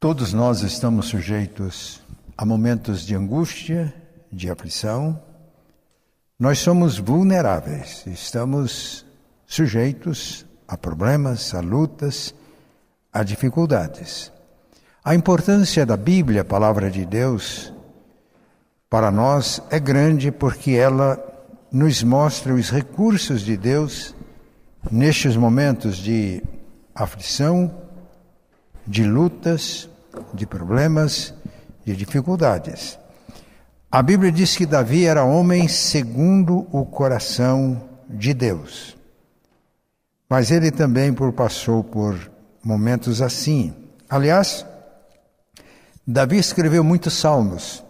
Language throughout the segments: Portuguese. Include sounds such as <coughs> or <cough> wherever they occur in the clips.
Todos nós estamos sujeitos a momentos de angústia, de aflição. Nós somos vulneráveis, estamos sujeitos a problemas, a lutas, a dificuldades. A importância da Bíblia, a palavra de Deus, para nós é grande porque ela nos mostra os recursos de Deus nestes momentos de aflição, de lutas, de problemas, de dificuldades. A Bíblia diz que Davi era homem segundo o coração de Deus. Mas ele também passou por momentos assim. Aliás, Davi escreveu muitos salmos.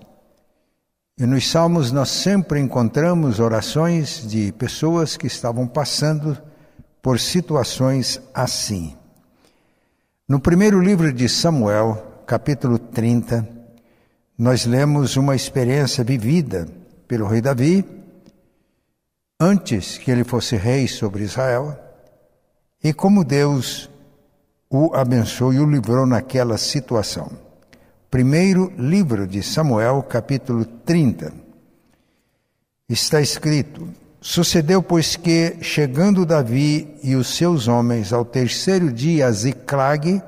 E nos salmos nós sempre encontramos orações de pessoas que estavam passando por situações assim. No primeiro livro de Samuel, capítulo 30, nós lemos uma experiência vivida pelo rei Davi, antes que ele fosse rei sobre Israel, e como Deus o abençoou e o livrou naquela situação. Primeiro livro de Samuel, capítulo 30. Está escrito: Sucedeu, pois, que, chegando Davi e os seus homens ao terceiro dia a Ziclag,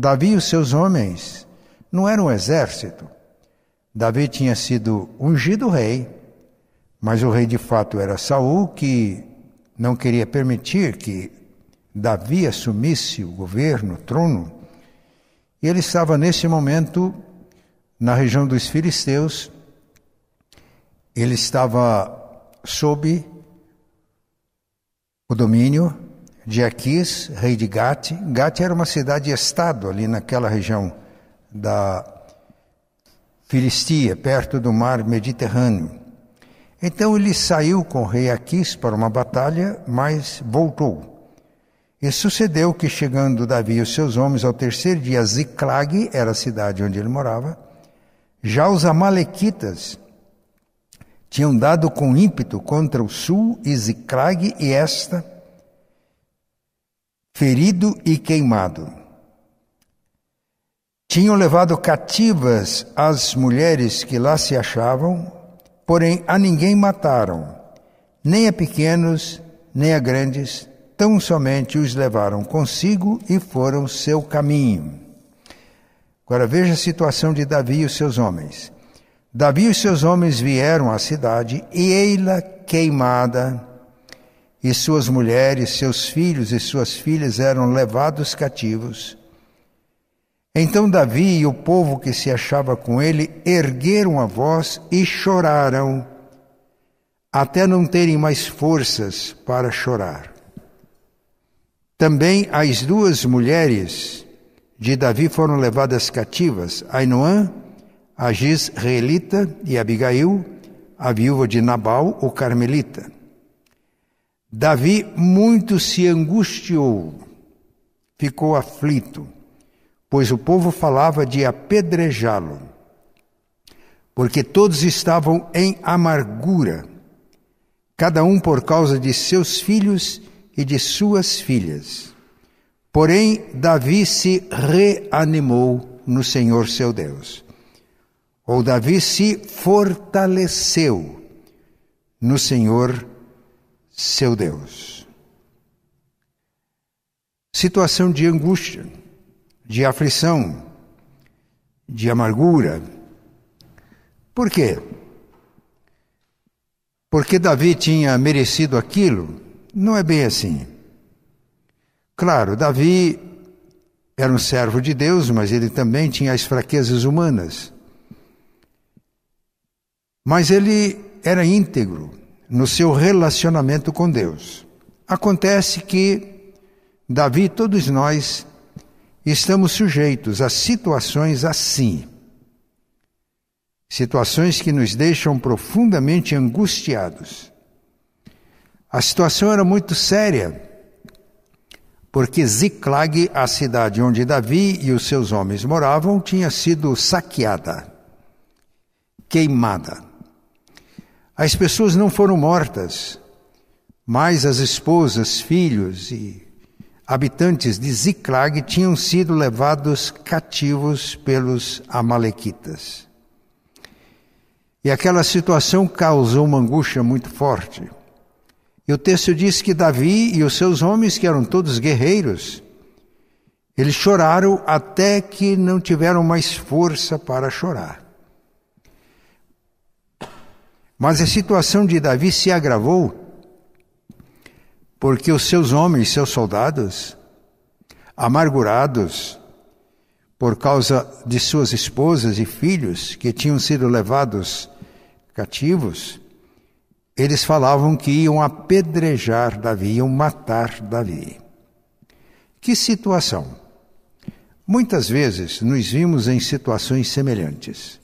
Davi e os seus homens não eram um exército. Davi tinha sido ungido rei, mas o rei de fato era Saul, que não queria permitir que Davi assumisse o governo, o trono. E ele estava nesse momento na região dos filisteus. Ele estava sob o domínio de Aquis, rei de Gate. Gate era uma cidade-estado ali naquela região da Filistia, perto do mar Mediterrâneo. Então ele saiu com o rei Aquis para uma batalha, mas voltou. E sucedeu que, chegando Davi e os seus homens ao terceiro dia, Ziclag era a cidade onde ele morava, já os Amalequitas tinham dado com ímpeto contra o sul e Ziclag e esta, ferido e queimado. Tinham levado cativas as mulheres que lá se achavam, porém a ninguém mataram, nem a pequenos, nem a grandes, tão somente os levaram consigo e foram seu caminho. Agora veja a situação de Davi e os seus homens. Davi e seus homens vieram à cidade, e ei-la queimada, e suas mulheres, seus filhos e suas filhas eram levados cativos. Então Davi e o povo que se achava com ele ergueram a voz e choraram, até não terem mais forças para chorar. Também as duas mulheres de Davi foram levadas cativas, Ainoã a Gisraelita e Abigail, a viúva de Nabal, o carmelita. Davi muito se angustiou, ficou aflito, pois o povo falava de apedrejá-lo, porque todos estavam em amargura, cada um por causa de seus filhos e de suas filhas. Porém, Davi se reanimou no Senhor seu Deus ou Davi se fortaleceu no Senhor seu Deus. Situação de angústia, de aflição, de amargura. Por quê? Porque Davi tinha merecido aquilo? Não é bem assim. Claro, Davi era um servo de Deus, mas ele também tinha as fraquezas humanas. Mas ele era íntegro no seu relacionamento com Deus. Acontece que Davi, todos nós, estamos sujeitos a situações assim. Situações que nos deixam profundamente angustiados. A situação era muito séria, porque Ziclag, a cidade onde Davi e os seus homens moravam, tinha sido saqueada, queimada. As pessoas não foram mortas, mas as esposas, filhos e habitantes de Ziclag tinham sido levados cativos pelos Amalequitas. E aquela situação causou uma angústia muito forte. E o texto diz que Davi e os seus homens, que eram todos guerreiros, eles choraram até que não tiveram mais força para chorar. Mas a situação de Davi se agravou porque os seus homens, seus soldados, amargurados por causa de suas esposas e filhos que tinham sido levados cativos, eles falavam que iam apedrejar Davi, iam matar Davi. Que situação! Muitas vezes nos vimos em situações semelhantes.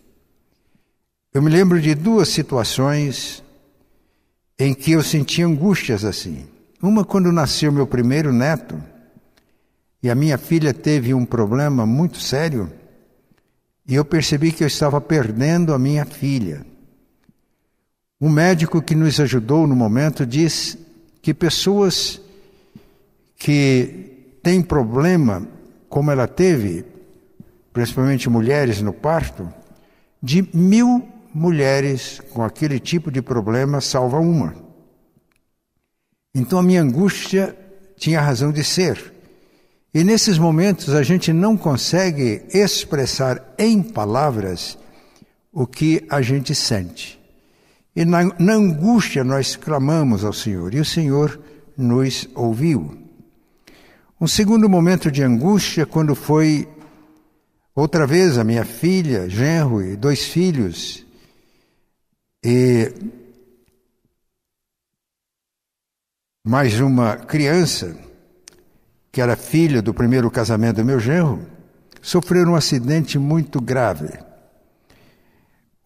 Eu me lembro de duas situações em que eu senti angústias assim. Uma quando nasceu meu primeiro neto e a minha filha teve um problema muito sério e eu percebi que eu estava perdendo a minha filha. O médico que nos ajudou no momento diz que pessoas que têm problema, como ela teve, principalmente mulheres no parto, de mil mulheres com aquele tipo de problema salva uma. Então a minha angústia tinha razão de ser. E nesses momentos a gente não consegue expressar em palavras o que a gente sente. E na, na, angústia nós clamamos ao Senhor e o Senhor nos ouviu. Um segundo momento de angústia quando foi outra vez a minha filha, genro e dois filhos, e mais uma criança, que era filha do primeiro casamento do meu genro, sofreram um acidente muito grave.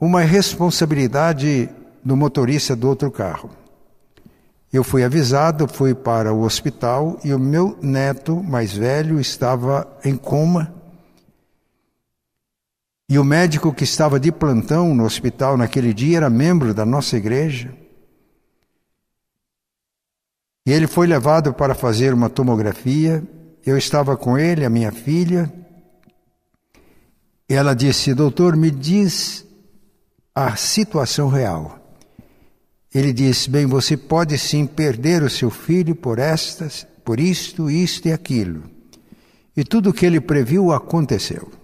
Uma responsabilidade do motorista do outro carro. Eu fui avisado, fui para o hospital e o meu neto mais velho estava em coma. E o médico que estava de plantão no hospital naquele dia era membro da nossa igreja. E ele foi levado para fazer uma tomografia. Eu estava com ele, a minha filha. Ela disse: Doutor, me diz a situação real. Ele disse: Bem, você pode sim perder o seu filho por estas, por isto, isto e aquilo. E tudo o que ele previu aconteceu.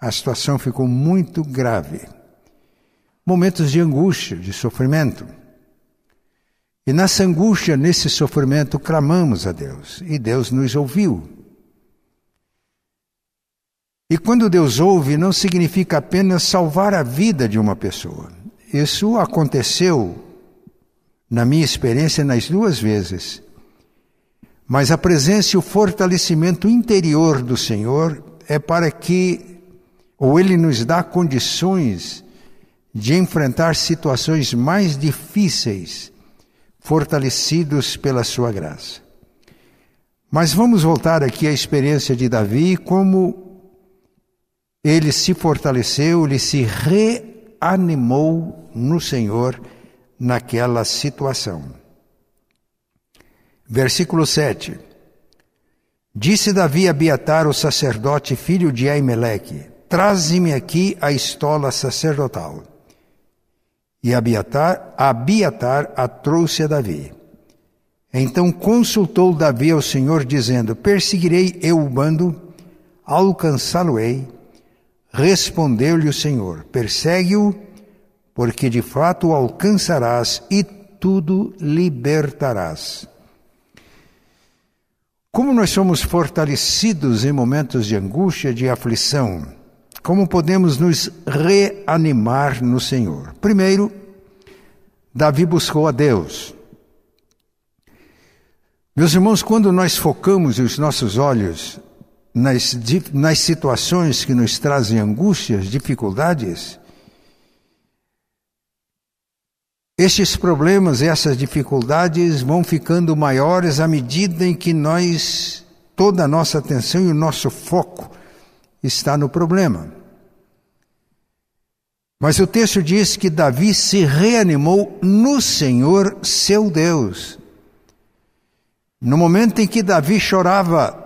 A situação ficou muito grave. Momentos de angústia, de sofrimento. E nessa angústia, nesse sofrimento, clamamos a Deus e Deus nos ouviu. E quando Deus ouve, não significa apenas salvar a vida de uma pessoa. Isso aconteceu, na minha experiência, nas duas vezes. Mas a presença e o fortalecimento interior do Senhor é para que, ou Ele nos dá condições de enfrentar situações mais difíceis fortalecidos pela sua graça. Mas vamos voltar aqui à experiência de Davi, como ele se fortaleceu, ele se reanimou no Senhor naquela situação. Versículo 7. Disse Davi a Abiatar, o sacerdote, filho de Aimeleque: Traze-me aqui a estola sacerdotal. E Abiatar, Abiatar a trouxe a Davi. Então consultou Davi ao Senhor, dizendo: Perseguirei eu o bando, alcançá-lo-ei. Respondeu-lhe o Senhor: Persegue-o, porque de fato o alcançarás e tudo libertarás. Como nós somos fortalecidos em momentos de angústia, de aflição, como podemos nos reanimar no Senhor? Primeiro, Davi buscou a Deus. Meus irmãos, quando nós focamos os nossos olhos nas, nas situações que nos trazem angústias, dificuldades, estes problemas, essas dificuldades vão ficando maiores à medida em que nós, toda a nossa atenção e o nosso foco está no problema. Mas o texto diz que Davi se reanimou no Senhor seu Deus. No momento em que Davi chorava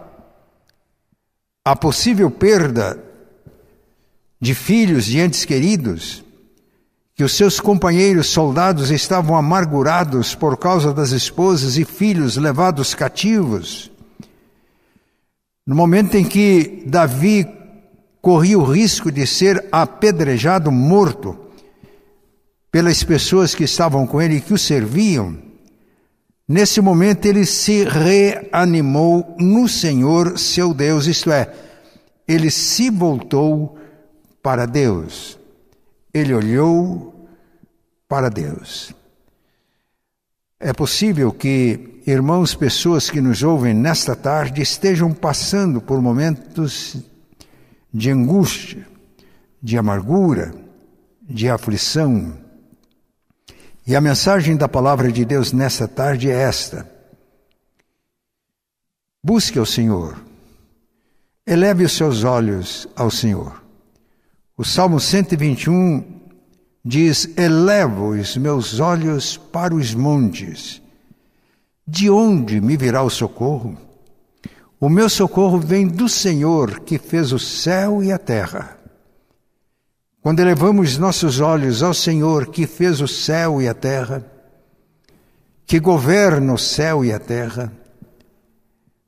a possível perda de filhos de entes queridos, que os seus companheiros soldados estavam amargurados por causa das esposas e filhos levados cativos. No momento em que Davi corria o risco de ser apedrejado, morto, pelas pessoas que estavam com ele e que o serviam, nesse momento ele se reanimou no Senhor seu Deus, isto é, ele se voltou para Deus ele olhou para Deus. É possível que irmãos, pessoas que nos ouvem nesta tarde estejam passando por momentos de angústia, de amargura, de aflição. E a mensagem da palavra de Deus nesta tarde é esta: Busque ao Senhor, eleve os seus olhos ao Senhor. O Salmo 121 diz: Elevo os meus olhos para os montes. De onde me virá o socorro? O meu socorro vem do Senhor que fez o céu e a terra. Quando elevamos nossos olhos ao Senhor que fez o céu e a terra, que governa o céu e a terra,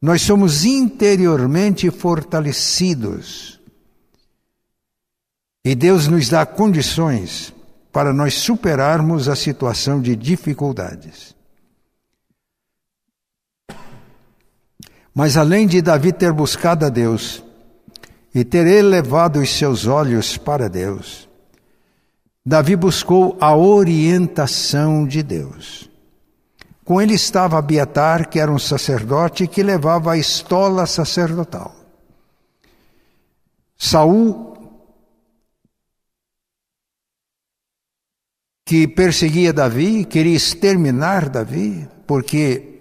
nós somos interiormente fortalecidos e Deus nos dá condições para nós superarmos a situação de dificuldades. Mas além de Davi ter buscado a Deus e ter elevado os seus olhos para Deus, Davi buscou a orientação de Deus. Com ele estava Abiatar, que era um sacerdote que levava a estola sacerdotal. Saul que perseguia Davi, queria exterminar Davi, porque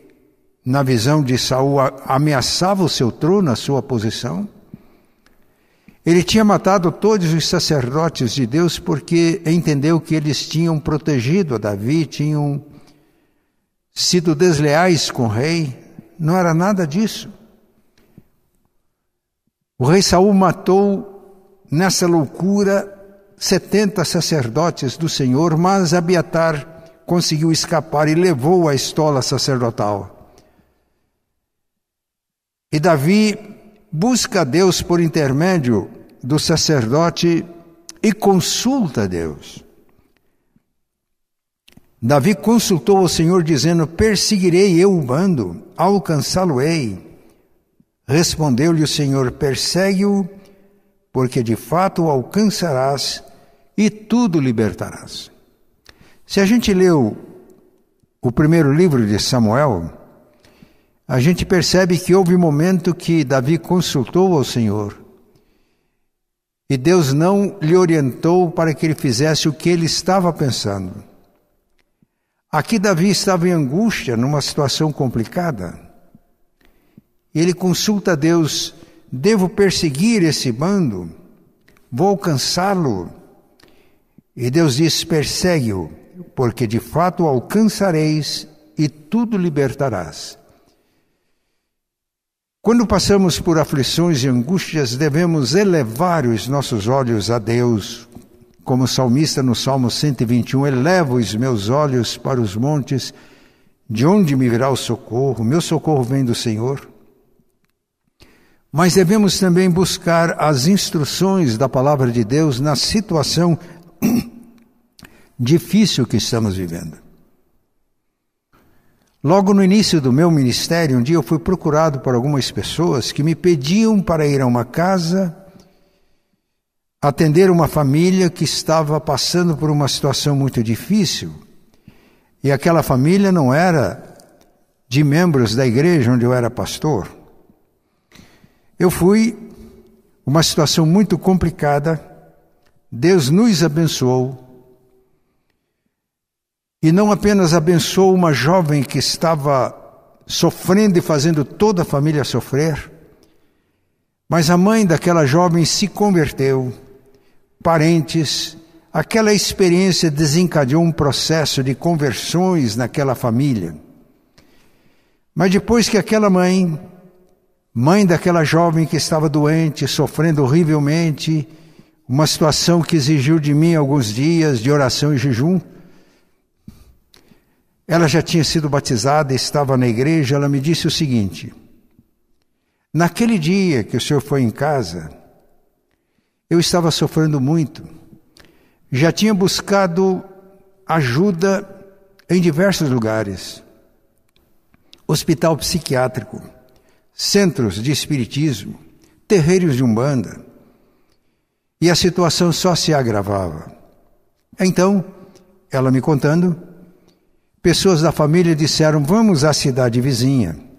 na visão de Saul ameaçava o seu trono, a sua posição. Ele tinha matado todos os sacerdotes de Deus porque entendeu que eles tinham protegido a Davi, tinham sido desleais com o rei. Não era nada disso. O rei Saul matou nessa loucura setenta sacerdotes do Senhor, mas Abiatar conseguiu escapar e levou a estola sacerdotal. E Davi busca Deus por intermédio do sacerdote e consulta Deus. Davi consultou o Senhor dizendo: Perseguirei eu o bando, alcançá-lo-ei. Respondeu-lhe o Senhor: Persegue-o, porque de fato o alcançarás e tudo libertarás. Se a gente leu o primeiro livro de Samuel, a gente percebe que houve um momento que Davi consultou ao Senhor e Deus não lhe orientou para que ele fizesse o que ele estava pensando. Aqui Davi estava em angústia, numa situação complicada. Ele consulta a Deus: devo perseguir esse bando? Vou alcançá-lo? E Deus diz: persegue-o, porque de fato o alcançareis e tudo libertarás. Quando passamos por aflições e angústias, devemos elevar os nossos olhos a Deus, como o salmista no Salmo 121, elevo os meus olhos para os montes, de onde me virá o socorro? Meu socorro vem do Senhor. Mas devemos também buscar as instruções da palavra de Deus na situação <coughs> difícil que estamos vivendo. Logo no início do meu ministério, um dia eu fui procurado por algumas pessoas que me pediam para ir a uma casa atender uma família que estava passando por uma situação muito difícil. E aquela família não era de membros da igreja onde eu era pastor. Eu fui, uma situação muito complicada, Deus nos abençoou e não apenas abençoou uma jovem que estava sofrendo e fazendo toda a família sofrer, mas a mãe daquela jovem se converteu, parentes, aquela experiência desencadeou um processo de conversões naquela família. Mas depois que aquela mãe, mãe daquela jovem que estava doente, sofrendo horrivelmente, uma situação que exigiu de mim alguns dias de oração e jejum, ela já tinha sido batizada, estava na igreja, ela me disse o seguinte: Naquele dia que o senhor foi em casa, eu estava sofrendo muito. Já tinha buscado ajuda em diversos lugares hospital psiquiátrico, centros de espiritismo, terreiros de umbanda. E a situação só se agravava. Então, ela me contando, pessoas da família disseram: vamos à cidade vizinha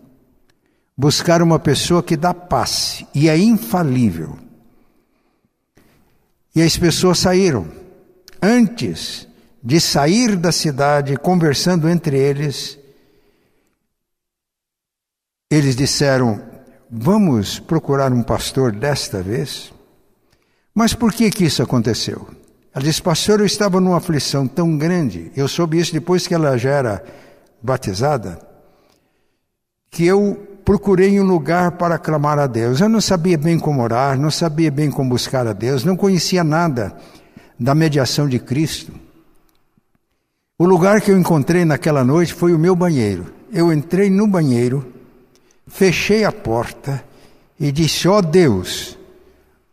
buscar uma pessoa que dá paz e é infalível. E as pessoas saíram. Antes de sair da cidade, conversando entre eles, eles disseram: Vamos procurar um pastor desta vez? Mas por que que isso aconteceu? Ela disse: Pastor, eu estava numa aflição tão grande, eu soube isso depois que ela já era batizada, que eu procurei um lugar para clamar a Deus. Eu não sabia bem como orar, não sabia bem como buscar a Deus, não conhecia nada da mediação de Cristo. O lugar que eu encontrei naquela noite foi o meu banheiro. Eu entrei no banheiro fechei a porta e disse: Ó oh Deus,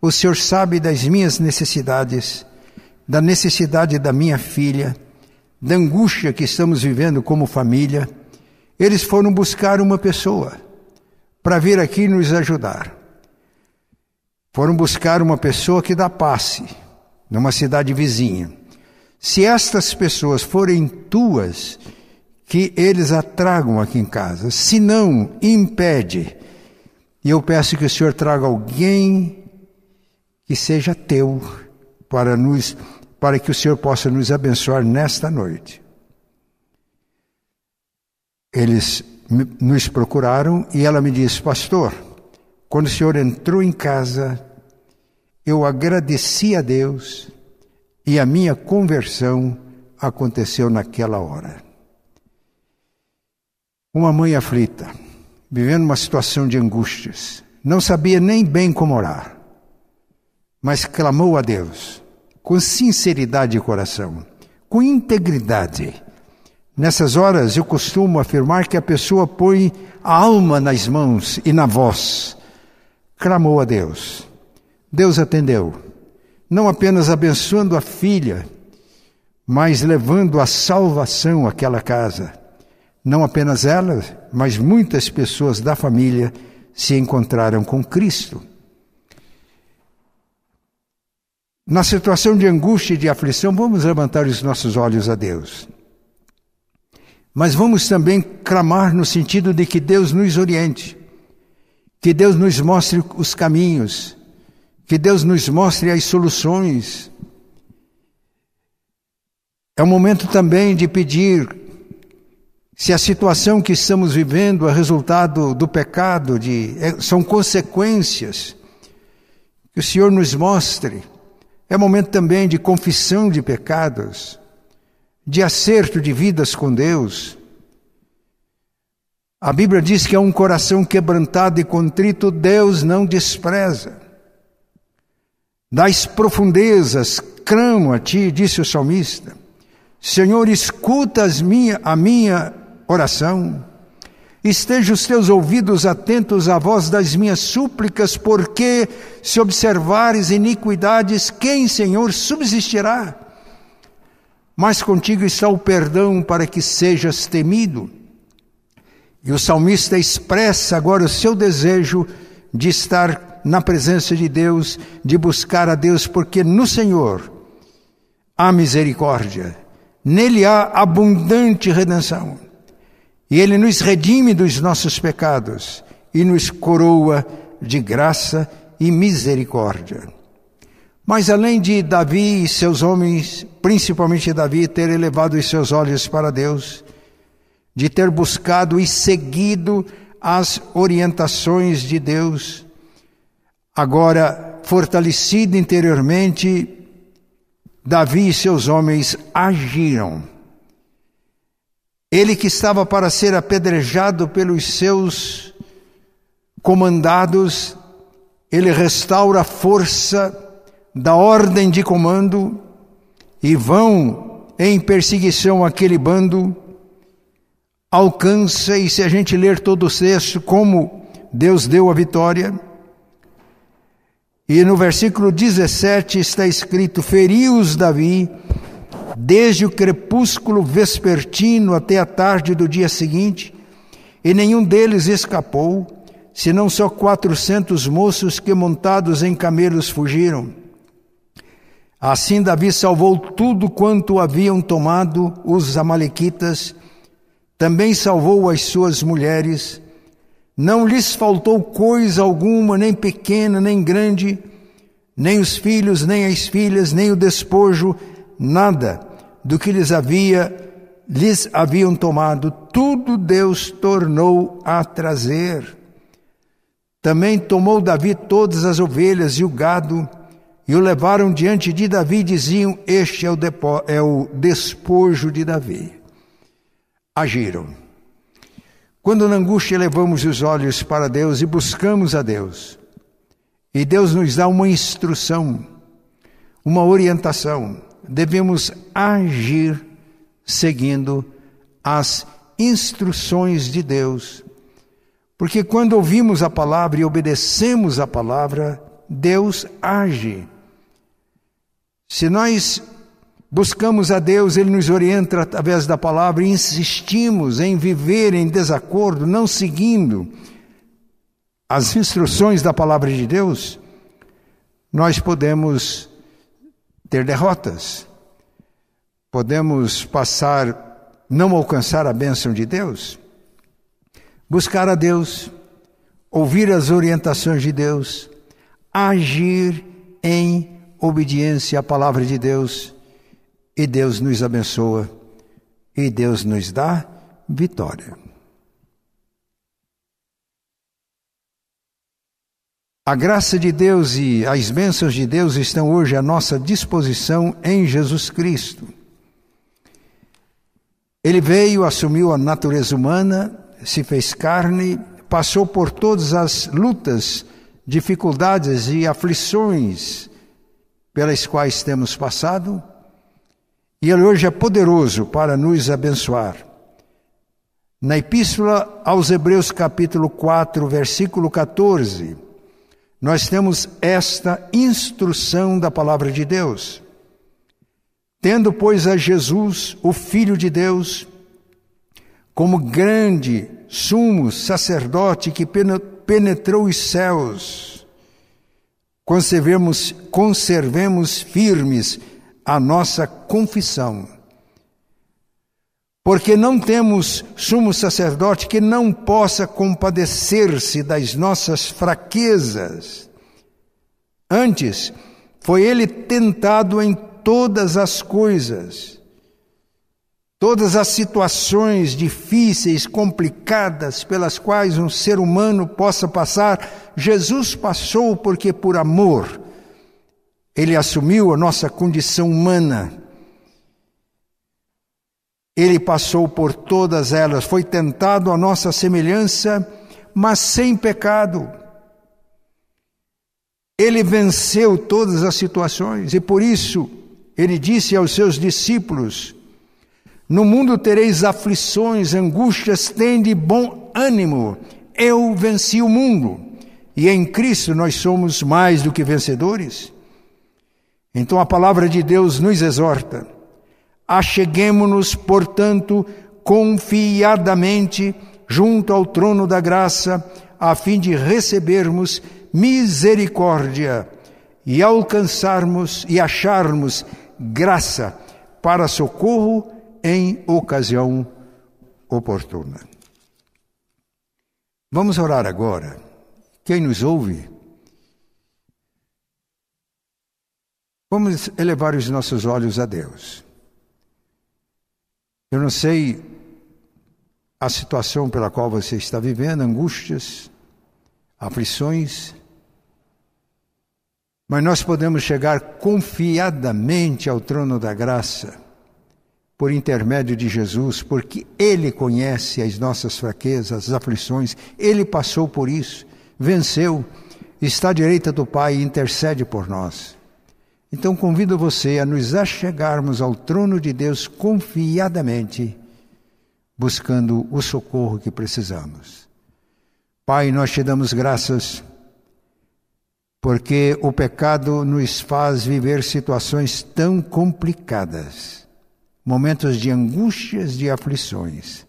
o Senhor sabe das minhas necessidades, da necessidade da minha filha, da angústia que estamos vivendo como família. Eles foram buscar uma pessoa para vir aqui nos ajudar. Foram buscar uma pessoa que dá passe numa cidade vizinha. Se estas pessoas forem tuas, que eles a tragam aqui em casa. Se não, impede. E eu peço que o Senhor traga alguém que seja teu para nos para que o Senhor possa nos abençoar nesta noite. Eles nos procuraram e ela me disse: "Pastor, quando o Senhor entrou em casa, eu agradeci a Deus e a minha conversão aconteceu naquela hora." Uma mãe aflita, vivendo uma situação de angústias, não sabia nem bem como orar, mas clamou a Deus com sinceridade de coração, com integridade. Nessas horas eu costumo afirmar que a pessoa põe a alma nas mãos e na voz. Clamou a Deus. Deus atendeu, não apenas abençoando a filha, mas levando a salvação àquela casa não apenas ela, mas muitas pessoas da família se encontraram com Cristo. Na situação de angústia e de aflição, vamos levantar os nossos olhos a Deus. Mas vamos também clamar no sentido de que Deus nos oriente, que Deus nos mostre os caminhos, que Deus nos mostre as soluções. É o momento também de pedir se a situação que estamos vivendo é resultado do pecado, de, é, são consequências, que o Senhor nos mostre. É momento também de confissão de pecados, de acerto de vidas com Deus. A Bíblia diz que é um coração quebrantado e contrito, Deus não despreza. Das profundezas clamo a ti, disse o salmista. Senhor, escuta minha, a minha oração. Esteja os teus ouvidos atentos à voz das minhas súplicas, porque se observares iniquidades, quem, Senhor, subsistirá? Mas contigo está o perdão para que sejas temido. E o salmista expressa agora o seu desejo de estar na presença de Deus, de buscar a Deus, porque no Senhor há misericórdia, nele há abundante redenção. E Ele nos redime dos nossos pecados e nos coroa de graça e misericórdia. Mas além de Davi e seus homens, principalmente Davi, ter elevado os seus olhos para Deus, de ter buscado e seguido as orientações de Deus, agora fortalecido interiormente, Davi e seus homens agiram Ele que estava para ser apedrejado pelos seus comandados, ele restaura a força da ordem de comando e vão em perseguição àquele bando, alcança, e se a gente ler todo o texto, como Deus deu a vitória. E no versículo 17 está escrito: Feriu-os Davi, desde o crepúsculo vespertino até a tarde do dia seguinte, e nenhum deles escapou, senão só quatrocentos moços que montados em camelos fugiram. Assim Davi salvou tudo quanto haviam tomado os amalequitas, também salvou as suas mulheres, não lhes faltou coisa alguma, nem pequena, nem grande, nem os filhos, nem as filhas, nem o despojo, nada do que lhes havia lhes haviam tomado, tudo Deus tornou a trazer. Também tomou Davi todas as ovelhas e o gado, e o levaram diante de Davi, e diziam: Este é o, depo, é o despojo de Davi. Agiram. Quando na angústia levamos os olhos para Deus e buscamos a Deus, e Deus nos dá uma instrução, uma orientação, devemos agir seguindo as instruções de Deus. Porque quando ouvimos a palavra e obedecemos a palavra, Deus age. Se nós buscamos a Deus, Ele nos orienta através da palavra e insistimos em viver em desacordo, não seguindo as instruções da palavra de Deus, nós podemos ter derrotas, podemos passar, não alcançar a bênção de Deus. Buscar a Deus, ouvir as orientações de Deus, agir em obediência à palavra de Deus e Deus nos abençoa e Deus nos dá vitória. A graça de Deus e as bênçãos de Deus estão hoje à nossa disposição em Jesus Cristo. Ele veio, assumiu a natureza humana, se fez carne, passou por todas as lutas, dificuldades e aflições pelas quais temos passado, e Ele hoje é poderoso para nos abençoar. Na Epístola aos Hebreus, capítulo 4, versículo 14, nós temos esta instrução da palavra de Deus. Tendo, pois, a Jesus, o Filho de Deus, como grande sumo sacerdote que penetrou os céus, conservemos, conservemos firmes a nossa confissão. Porque não temos sumo sacerdote que não possa compadecer-se das nossas fraquezas. Antes, foi ele tentado em todas as coisas, todas as situações difíceis, complicadas pelas quais um ser humano possa passar, Jesus passou porque por amor ele assumiu a nossa condição humana. Ele passou por todas elas, foi tentado à nossa semelhança, mas sem pecado. Ele venceu todas as situações e por isso ele disse aos seus discípulos: No mundo tereis aflições, angústias, tende bom ânimo. Eu venci o mundo e em Cristo nós somos mais do que vencedores. Então a palavra de Deus nos exorta: acheguemo-nos, portanto, confiadamente junto ao trono da graça, a fim de recebermos misericórdia e alcançarmos e acharmos graça para socorro em ocasião oportuna. Vamos orar agora. Quem nos ouve, Vamos elevar os nossos olhos a Deus. Eu não sei a situação pela qual você está vivendo, angústias, aflições, mas nós podemos chegar confiadamente ao trono da graça por intermédio de Jesus, porque Ele conhece as nossas fraquezas, as aflições, Ele passou por isso, venceu, está à direita do Pai e intercede por nós. Então convido você a nos achegarmos ao trono de Deus confiadamente, buscando o socorro que precisamos. Pai, nós te damos graças porque o pecado nos faz viver situações tão complicadas, momentos de angústias, de aflições.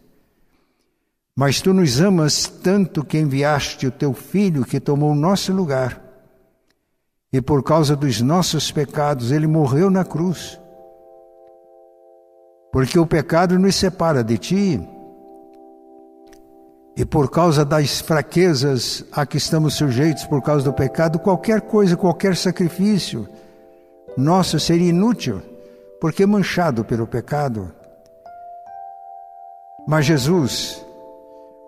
Mas tu nos amas tanto que enviaste o teu filho que tomou o nosso lugar e por causa dos nossos pecados ele morreu na cruz. Porque o pecado nos separa de ti. E por causa das fraquezas a que estamos sujeitos por causa do pecado, qualquer coisa, qualquer sacrifício nosso seria inútil, porque manchado pelo pecado. Mas Jesus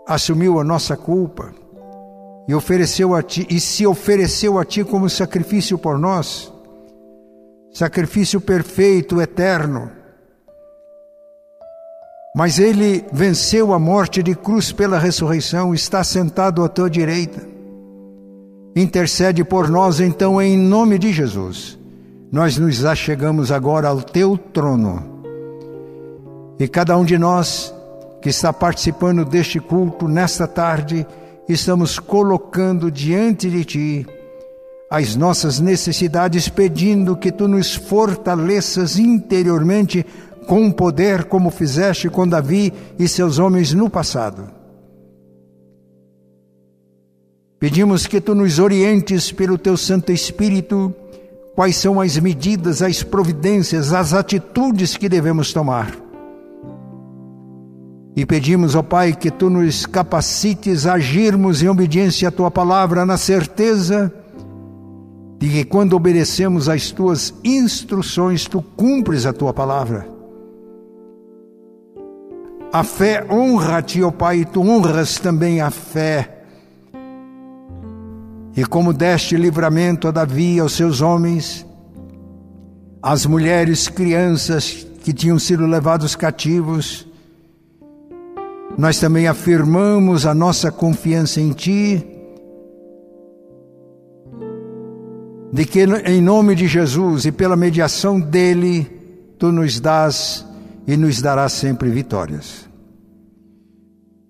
assumiu a nossa culpa e ofereceu a ti e se ofereceu a ti como sacrifício por nós, sacrifício perfeito, eterno. Mas ele venceu a morte de cruz pela ressurreição, está sentado à tua direita. Intercede por nós então em nome de Jesus. Nós nos achegamos agora ao teu trono. E cada um de nós que está participando deste culto nesta tarde, estamos colocando diante de Ti as nossas necessidades, pedindo que Tu nos fortaleças interiormente com poder, como fizeste com Davi e seus homens no passado. Pedimos que Tu nos orientes pelo Teu Santo Espírito quais são as medidas, as providências, as atitudes que devemos tomar e pedimos, ó Pai, que tu nos capacites a agirmos em obediência à tua palavra, na certeza de que quando obedecemos às tuas instruções, tu cumpres a tua palavra. A fé honra-te, ó Pai, e tu honras também a fé. E como deste livramento a Davi e aos seus homens, as mulheres, crianças que tinham sido levados cativos, nós também afirmamos a nossa confiança em Ti, de que em nome de Jesus e pela mediação dele, Tu nos dás e nos darás sempre vitórias.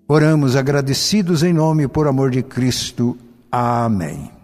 Oramos agradecidos em nome por amor de Cristo. Amém.